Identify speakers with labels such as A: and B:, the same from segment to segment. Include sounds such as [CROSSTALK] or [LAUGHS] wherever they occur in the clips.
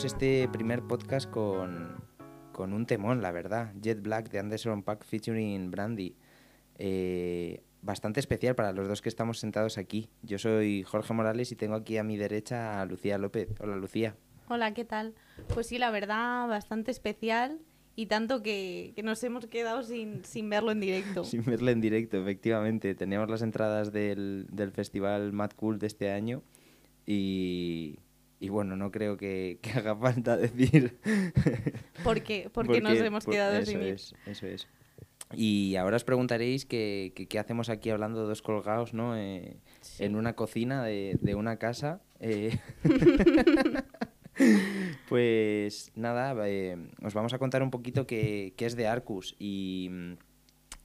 A: empezamos este primer podcast con, con un temón, la verdad. Jet Black de Anderson Pack featuring Brandy. Eh, bastante especial para los dos que estamos sentados aquí. Yo soy Jorge Morales y tengo aquí a mi derecha a Lucía López. Hola Lucía.
B: Hola, ¿qué tal? Pues sí, la verdad, bastante especial y tanto que, que nos hemos quedado sin, sin, verlo en directo. [LAUGHS]
A: Sin verlo en directo, efectivamente. Teníamos las entradas del, del festival Mad Cool de este año y, y bueno, no creo que, que haga falta decir... [LAUGHS]
B: ¿Por qué? Porque, nos hemos quedado
A: eso
B: sin
A: es, Eso es. Y ahora os preguntaréis qué que, hacemos aquí hablando dos colgados, ¿no? Eh, sí. En una cocina de, de una casa. Eh. [LAUGHS] pues nada, eh, os vamos a contar un poquito qué, qué es de Arcus y,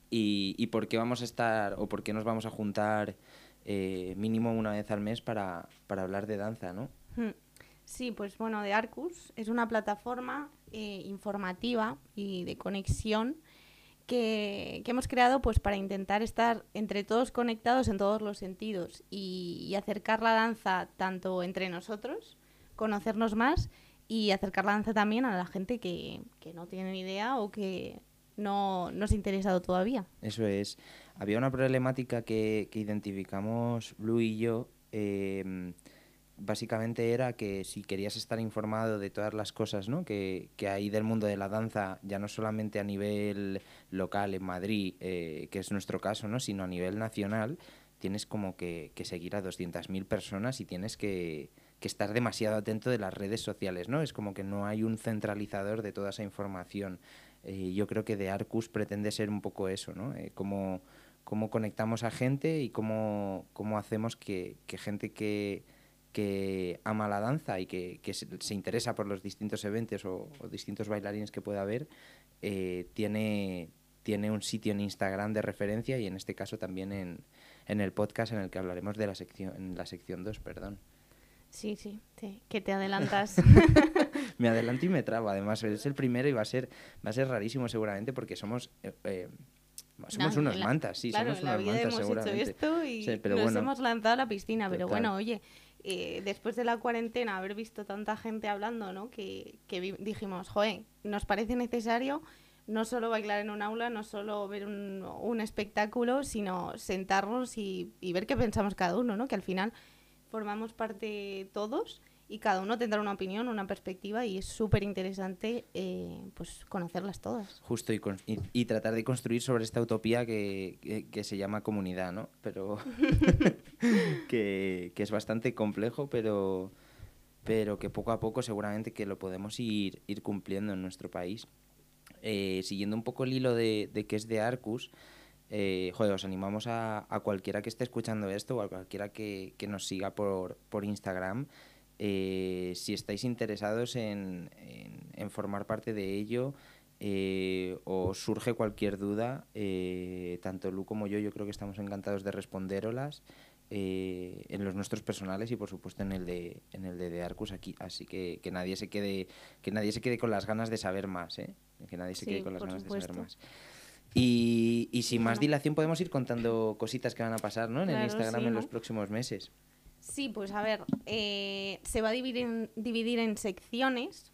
A: y, y, por qué vamos a estar o por qué nos vamos a juntar eh, mínimo una vez al mes para, para hablar de danza, ¿no?
B: Hmm. Sí, pues bueno, de Arcus es una plataforma eh, informativa y de conexión que, que, hemos creado pues para intentar estar entre todos conectados en todos los sentidos y, acercar la danza tanto entre nosotros, conocernos más y acercar la danza también a la gente que, que no tiene ni idea o que no nos ha interesado todavía.
A: Eso es. Había una problemática que, que identificamos Blue y yo. Eh, básicamente era que si querías estar informado de todas las cosas ¿no? que, que hay del mundo de la danza, ya no solamente a nivel local en Madrid, eh, que es nuestro caso, ¿no? sino a nivel nacional, tienes como que, que seguir a 200.000 personas y tienes que, que, estar demasiado atento de las redes sociales. ¿no? Es como que no hay un centralizador de toda esa información. Eh, yo creo que de Arcus pretende ser un poco eso, ¿no? Eh, como, cómo conectamos a gente y cómo, cómo hacemos que, que gente que que ama la danza y que, que se, se, interesa por los distintos eventos o, o distintos bailarines que pueda haber, eh, tiene, tiene un sitio en Instagram de referencia y en este caso también en, en el podcast en el que hablaremos de la sección en la sección 2, perdón.
B: Sí, sí, sí, que te adelantas. [LAUGHS]
A: me adelanto y me trabo, además es el primero y va a ser, va a ser rarísimo seguramente porque somos... Eh, eh, somos no, unos
B: la,
A: mantas, sí,
B: claro,
A: somos unos mantas
B: hemos
A: seguramente.
B: Hecho esto y
A: sí, pero
B: nos
A: bueno,
B: hemos lanzado a la piscina,
A: total.
B: pero bueno, oye, eh, después de la cuarentena, haber visto tanta gente hablando, ¿no? Que, que dijimos, joder, nos parece necesario no solo bailar en un aula, no solo ver un, un espectáculo, sino sentarnos y, y, ver qué pensamos cada uno, ¿no? Que al final formamos parte todos y cada uno tendrá una opinión, una perspectiva y es súper interesante eh, pues conocerlas todas.
A: Justo y, y, y, tratar de construir sobre esta utopía que, que, que se llama comunidad, ¿no? Pero [LAUGHS] que, que, es bastante complejo, pero, pero que poco a poco seguramente que lo podemos ir, ir cumpliendo en nuestro país. Eh, siguiendo un poco el hilo de, de que es de Arcus, eh, joder, os animamos a, a, cualquiera que esté escuchando esto o a cualquiera que, que nos siga por, por Instagram eh, si estáis interesados en, en, en, formar parte de ello eh, o surge cualquier duda, eh, tanto Lu como yo, yo creo que estamos encantados de responderolas eh, en los nuestros personales y por supuesto en el de en el de, de Arcus aquí. Así que, que nadie se quede que nadie se quede con las ganas de saber más, ¿eh? que nadie se
B: sí,
A: quede con las ganas
B: supuesto.
A: de saber más. Y, y, sin más dilación podemos ir contando cositas que van a pasar ¿no? en
B: claro,
A: el Instagram
B: sí,
A: en los próximos meses.
B: Sí, pues a ver, eh, se va a dividir en, dividir en secciones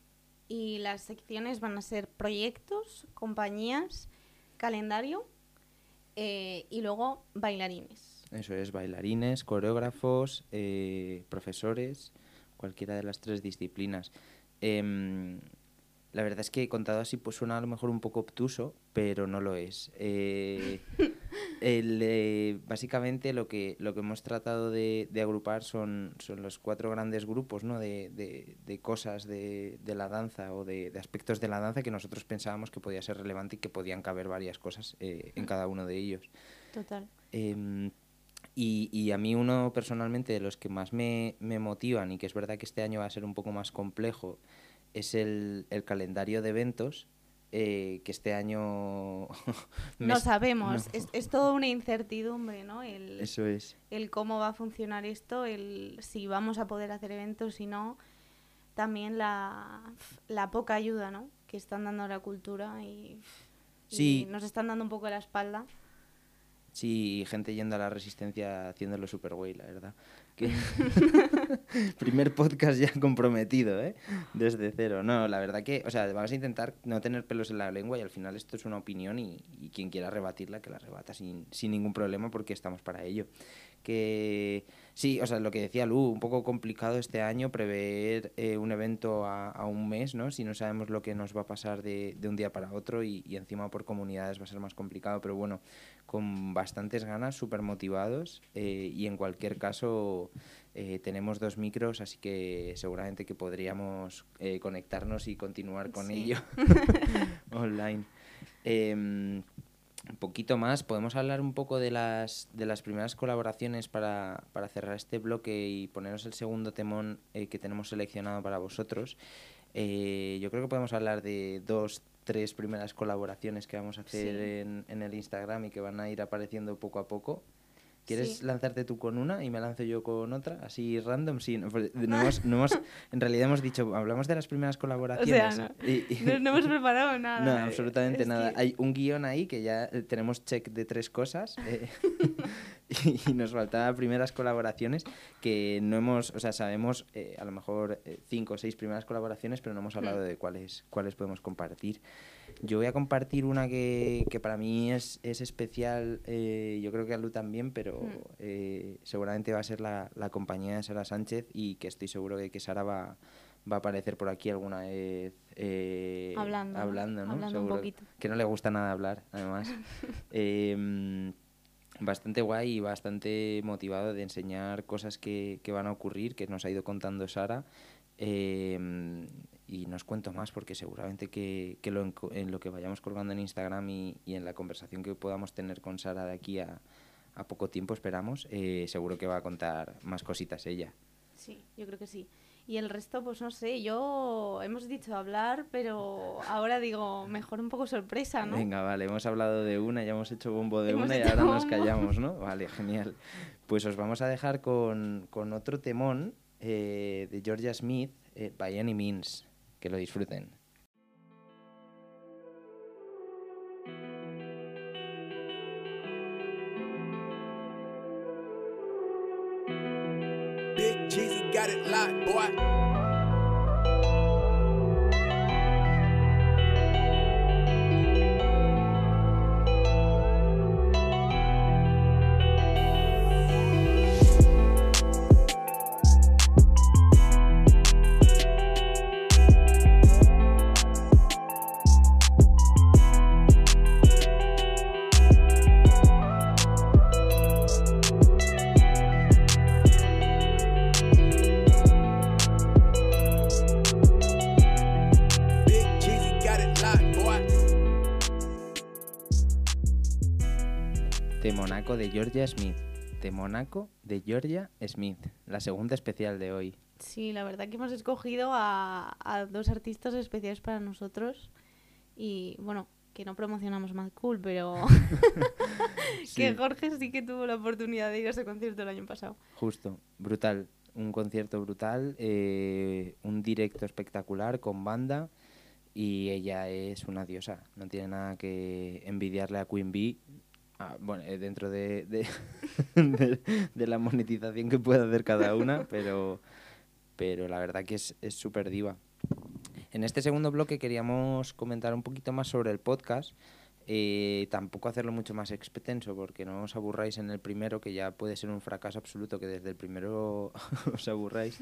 B: y las secciones van a ser proyectos, compañías, calendario eh, y luego bailarines.
A: Eso es, bailarines, coreógrafos, eh, profesores, cualquiera de las tres disciplinas. Eh, la verdad es que contado así pues suena a lo mejor un poco obtuso, pero no lo es. [LAUGHS] El, eh, básicamente lo que, lo que hemos tratado de, de agrupar son, son, los cuatro grandes grupos ¿no? de, de, de cosas de, la danza o de, aspectos de la danza que nosotros pensábamos que podía ser relevante y que podían caber varias cosas eh, en cada uno de ellos.
B: Total.
A: Eh, y, y, a mí uno personalmente de los que más me, me motivan y que es verdad que este año va a ser un poco más complejo es el, el calendario de eventos eh, que este año... [LAUGHS]
B: no sabemos, no. Es, es toda una incertidumbre, ¿no? El,
A: Eso es.
B: El cómo va a funcionar esto, el si vamos a poder hacer eventos, si no, también la, la poca ayuda, ¿no? Que están dando a la cultura y,
A: sí.
B: y nos están dando un poco la espalda.
A: Sí, gente yendo a la resistencia haciéndolo super guay, la verdad. [LAUGHS] [LAUGHS] Primer podcast ya comprometido, ¿eh? Desde cero. No, la verdad que, o sea, vamos a intentar no tener pelos en la lengua y al final esto es una opinión y, quien quiera rebatirla, que la rebata sin, sin ningún problema porque estamos para ello que sí, o sea, lo que decía Lu, un poco complicado este año prever eh, un evento a, un mes, ¿no? Si no sabemos lo que nos va a pasar de, de un día para otro y, y, encima por comunidades va a ser más complicado, pero bueno, con bastantes ganas, súper motivados eh, y en cualquier caso eh, tenemos dos micros, así que seguramente que podríamos conectarnos y continuar con ello [LAUGHS] [LAUGHS] online. Un poquito más, podemos hablar un poco de las, de las primeras colaboraciones para, para cerrar este bloque y poneros el segundo temón eh, que tenemos seleccionado para vosotros. Eh, yo creo que podemos hablar de dos, tres primeras colaboraciones que vamos a hacer en, en el Instagram y que van a ir apareciendo poco a poco. ¿Quieres lanzarte tú con una y me lanzo yo con otra? Así random, sí. No, pues, hemos, en realidad hemos dicho, hablamos de las primeras colaboraciones.
B: no, no, hemos preparado nada. [LAUGHS]
A: No, absolutamente nada. Hay un guion ahí que ya eh, tenemos check de tres cosas eh, [LAUGHS] y, nos faltaban primeras colaboraciones que no hemos, o sea, sabemos eh, a lo mejor cinco o seis primeras colaboraciones, pero no hemos hablado hmm. de cuáles, cuáles podemos compartir. Yo voy a compartir una que, que para mí es, es especial, eh, yo creo que a Lu también, pero mm. eh, seguramente va a ser la, la, compañía de Sara Sánchez y que estoy seguro de que Sara va, va a aparecer por aquí alguna vez
B: eh, hablando,
A: hablando, ¿no?
B: hablando un poquito.
A: Que no le gusta nada hablar, además. [LAUGHS] Em, bastante guay y bastante motivado de enseñar cosas que, que, van a ocurrir, que nos ha ido contando Sara. Eh, y no os cuento más porque seguramente que, que lo, en lo que vayamos colgando en Instagram y, y, en la conversación que podamos tener con Sara de aquí a, a poco tiempo, esperamos, eh, seguro que va a contar más cositas ella.
B: Sí, yo creo que sí. Y el resto, pues no sé, yo hemos dicho hablar, pero ahora digo, mejor un poco sorpresa, ¿no?
A: Venga, vale, hemos hablado de una, ya hemos hecho bombo de una y ahora nos callamos, ¿no? [LAUGHS] Vale, genial. Pues os vamos a dejar con, con otro temón eh, de Georgia Smith, eh, By Any Means. Que lo disfruten. side, boy. Locked, boy. de Georgia Smith. De Mónaco de Georgia Smith. La segunda especial de hoy.
B: Sí, la verdad que hemos escogido a, dos artistas especiales para nosotros. Y bueno, que no promocionamos más cool, pero [LAUGHS] [LAUGHS] que Jorge sí que tuvo la oportunidad de ir a ese concierto el año pasado.
A: Justo, brutal. Un concierto brutal, eh, un directo espectacular con banda y ella es una diosa. No tiene nada que envidiarle a Queen Bee Ah, bueno, eh, dentro de, de, [LAUGHS] la monetización que puede hacer cada una, [LAUGHS] pero, pero la verdad que es súper diva. En este segundo bloque queríamos comentar un poquito más sobre el podcast. Eh, tampoco hacerlo mucho más extenso porque no os aburráis en el primero, que ya puede ser un fracaso absoluto que desde el primero [LAUGHS] os aburráis,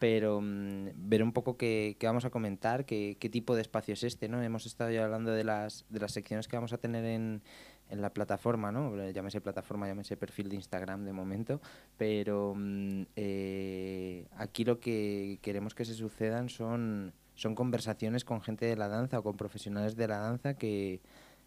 A: pero mm, ver un poco qué, qué, vamos a comentar, qué, qué tipo de espacio es este. ¿no? Hemos estado ya hablando de las, de las secciones que vamos a tener en, en la plataforma, ¿no? Llámese plataforma, llámese perfil de Instagram de momento, pero mm, eh, aquí lo que queremos que se sucedan son, son conversaciones con gente de la danza o con profesionales de la danza que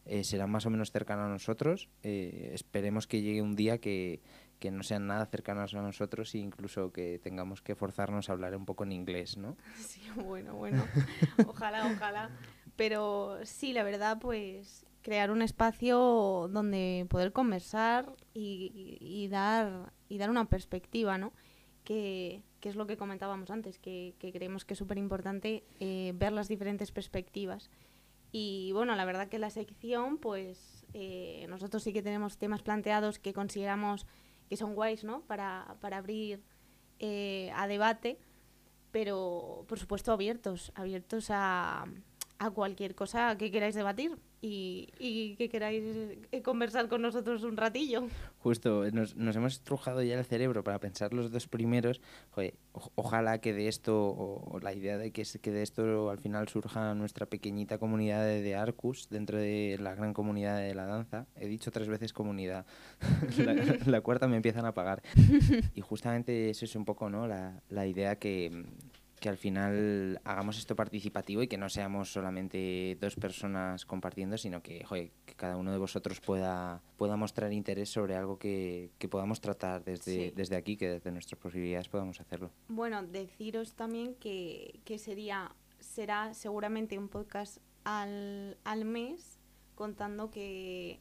A: eh, serán más o menos cercanos a nosotros. Eh, esperemos que llegue un día que, que no sean nada cercanos a nosotros e incluso que tengamos que forzarnos a hablar un poco en inglés, ¿no? [LAUGHS]
B: Sí, bueno, bueno, [LAUGHS] ojalá, ojalá. Pero sí, la verdad, pues crear un espacio donde poder conversar y, dar, y dar una perspectiva, ¿no? Que, es lo que comentábamos antes, que, creemos que es súper importante eh, ver las diferentes perspectivas. Y bueno, la verdad que la sección, pues eh, nosotros sí que tenemos temas planteados que consideramos que son guays, ¿no? Para, para abrir eh, a debate, pero por supuesto abiertos, abiertos a, a cualquier cosa que queráis debatir y, y que queráis eh, conversar con nosotros un ratillo.
A: Justo, nos, nos hemos estrujado ya el cerebro para pensar los dos primeros. Joder, o- ojalá que de esto, o, o la idea de que, que de esto al final surja nuestra pequeñita comunidad de, de Arcus dentro de la gran comunidad de la danza. He dicho tres veces comunidad. [LAUGHS] la, la cuarta me empiezan a pagar. [LAUGHS] Y justamente eso es un poco ¿no? la, la idea que, que al final hagamos esto participativo y que no seamos solamente dos personas compartiendo, sino que, joder, que cada uno de vosotros pueda, pueda mostrar interés sobre algo que, que podamos tratar desde,
B: Sí.
A: desde aquí, que desde nuestras posibilidades podamos hacerlo.
B: Bueno, deciros también que, que sería, será seguramente un podcast al, al mes, contando que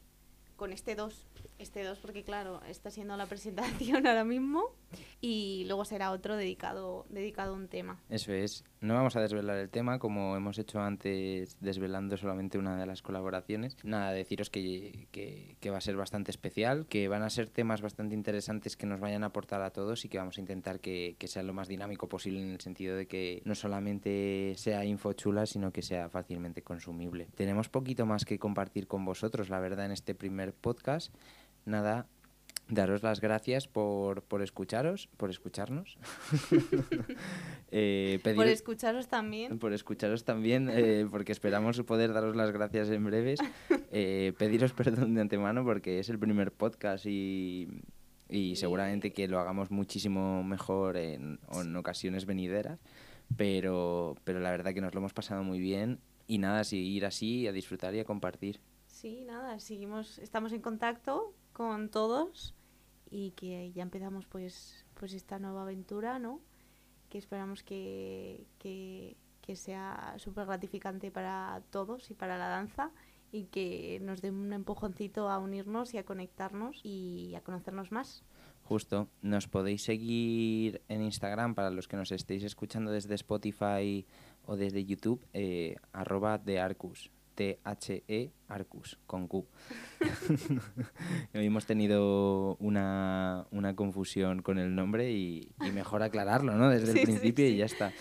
B: con este 2, este 2 porque claro, está siendo la [LAUGHS] presentación ahora mismo, y luego será otro dedicado, dedicado a un tema.
A: Eso es. No vamos a desvelar el tema como hemos hecho antes, desvelando solamente una de las colaboraciones. Nada, deciros que, que, va a ser bastante especial, que van a ser temas bastante interesantes que nos vayan a aportar a todos y que vamos a intentar que, que sea lo más dinámico posible en el sentido de que no solamente sea info chula, sino que sea fácilmente consumible. Tenemos poquito más que compartir con vosotros, la verdad, en este primer podcast. Nada, daros las gracias por, por escucharos, por escucharnos. [LAUGHS] Eh,
B: Por escucharos también.
A: por escucharos también, eh, porque esperamos poder daros las gracias en breves. [LAUGHS] Eh, pediros perdón de antemano porque es el primer podcast y, y seguramente que lo hagamos muchísimo mejor en, en ocasiones venideras. Pero, pero la verdad que nos lo hemos pasado muy bien y nada, seguir así, a disfrutar y a compartir.
B: Sí, nada, seguimos, estamos en contacto con todos y que ya empezamos pues, pues esta nueva aventura, ¿no? Que esperamos que, que, que sea súper gratificante para todos y para la danza y que nos dé un empujoncito a unirnos y a conectarnos y a conocernos más.
A: Justo, nos podéis seguir en Instagram para los que nos estéis escuchando desde Spotify o desde YouTube, eh, arroba de Arcus, T-H-E Arcus, con Q. [LAUGHS] Hemos tenido una, una confusión con el nombre y, y mejor aclararlo, ¿no? Desde [LAUGHS]
B: Sí,
A: el
B: sí,
A: principio y ya está.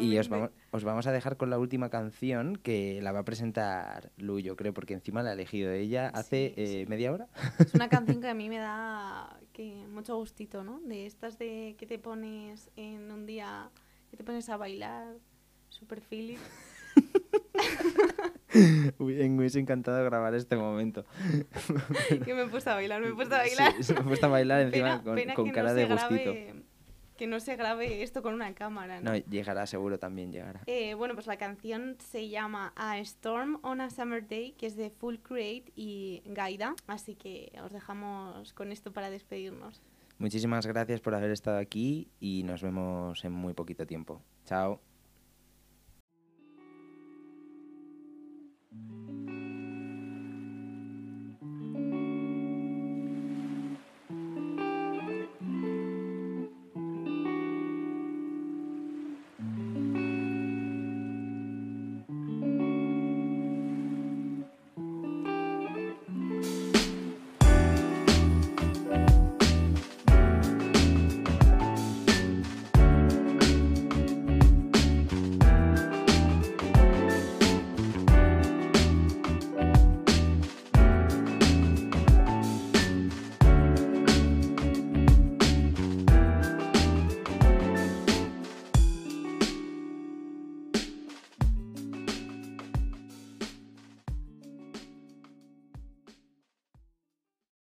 A: Y os vamos, os vamos a dejar con la última canción que la va a presentar Lu, yo creo, porque encima la ha elegido ella hace eh, media hora.
B: Es una [LAUGHS] canción que a mí me da que mucho gustito, ¿no? De estas de que te pones en un día, que te pones a bailar, super feeling. [LAUGHS]
A: Me hubiese encantado grabar este momento. [LAUGHS]
B: que me he puesto a bailar, me he puesto a bailar.
A: Sí, me ha puesto a bailar encima
B: Pena-
A: con,
B: pena
A: con
B: que no
A: cara de gustito.
B: grabe- que no se grabe esto con una cámara, ¿no?
A: No, llegará, seguro también llegará.
B: Eh, bueno, pues la canción se llama A Storm on a Summer Day, que es de Full Create y Gaida. Así que os dejamos con esto para despedirnos.
A: Muchísimas gracias por haber estado aquí y nos vemos en muy poquito tiempo. Chao.